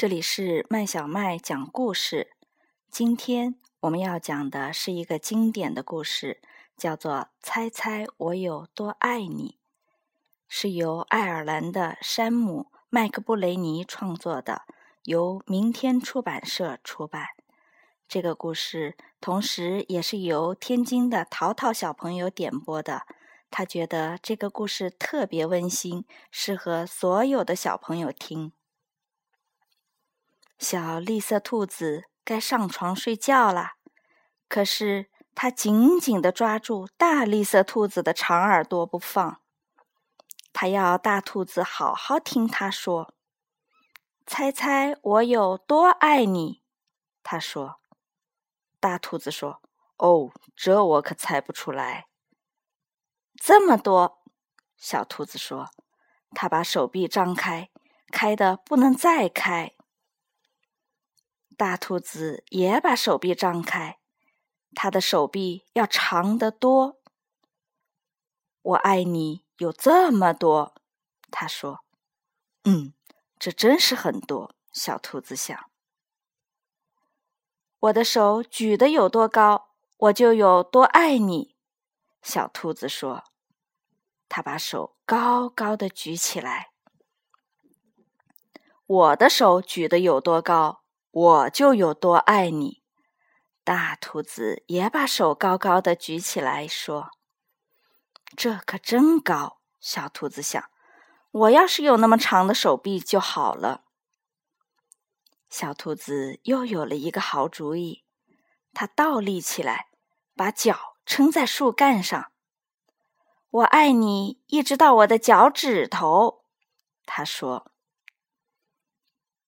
这里是麦小麦讲故事。今天我们要讲的是一个经典的故事，叫做《猜猜我有多爱你》，是由爱尔兰的山姆·麦克布雷尼创作的，由明天出版社出版。这个故事同时也是由天津的淘淘小朋友点播的，他觉得这个故事特别温馨，适合所有的小朋友听。小绿色兔子该上床睡觉了，可是它紧紧地抓住大绿色兔子的长耳朵不放。它要大兔子好好听它说：“猜猜我有多爱你？”它说。大兔子说：“哦，这我可猜不出来。”这么多，小兔子说：“它把手臂张开，开的不能再开。”大兔子也把手臂张开，它的手臂要长得多。我爱你有这么多，他说：“嗯，这真是很多。”小兔子想：“我的手举得有多高，我就有多爱你。”小兔子说：“他把手高高的举起来。我的手举得有多高？”我就有多爱你，大兔子也把手高高的举起来，说：“这可真高。”小兔子想：“我要是有那么长的手臂就好了。”小兔子又有了一个好主意，它倒立起来，把脚撑在树干上。“我爱你，一直到我的脚趾头。”他说。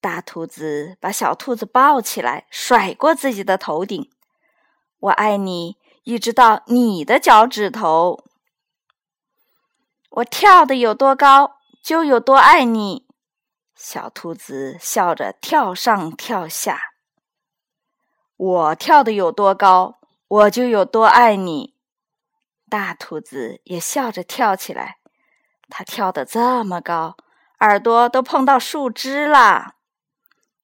大兔子把小兔子抱起来，甩过自己的头顶。我爱你，一直到你的脚趾头。我跳的有多高，就有多爱你。小兔子笑着跳上跳下。我跳的有多高，我就有多爱你。大兔子也笑着跳起来。它跳得这么高，耳朵都碰到树枝啦。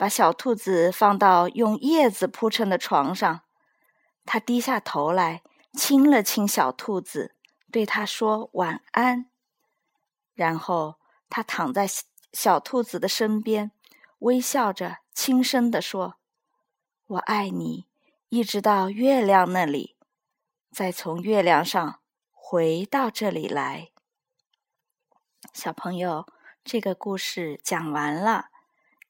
把小兔子放到用叶子铺成的床上，他低下头来亲了亲小兔子，对它说晚安。然后他躺在小兔子的身边，微笑着轻声地说：“我爱你，一直到月亮那里，再从月亮上回到这里来。”小朋友，这个故事讲完了。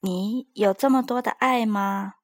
你有这么多的爱吗？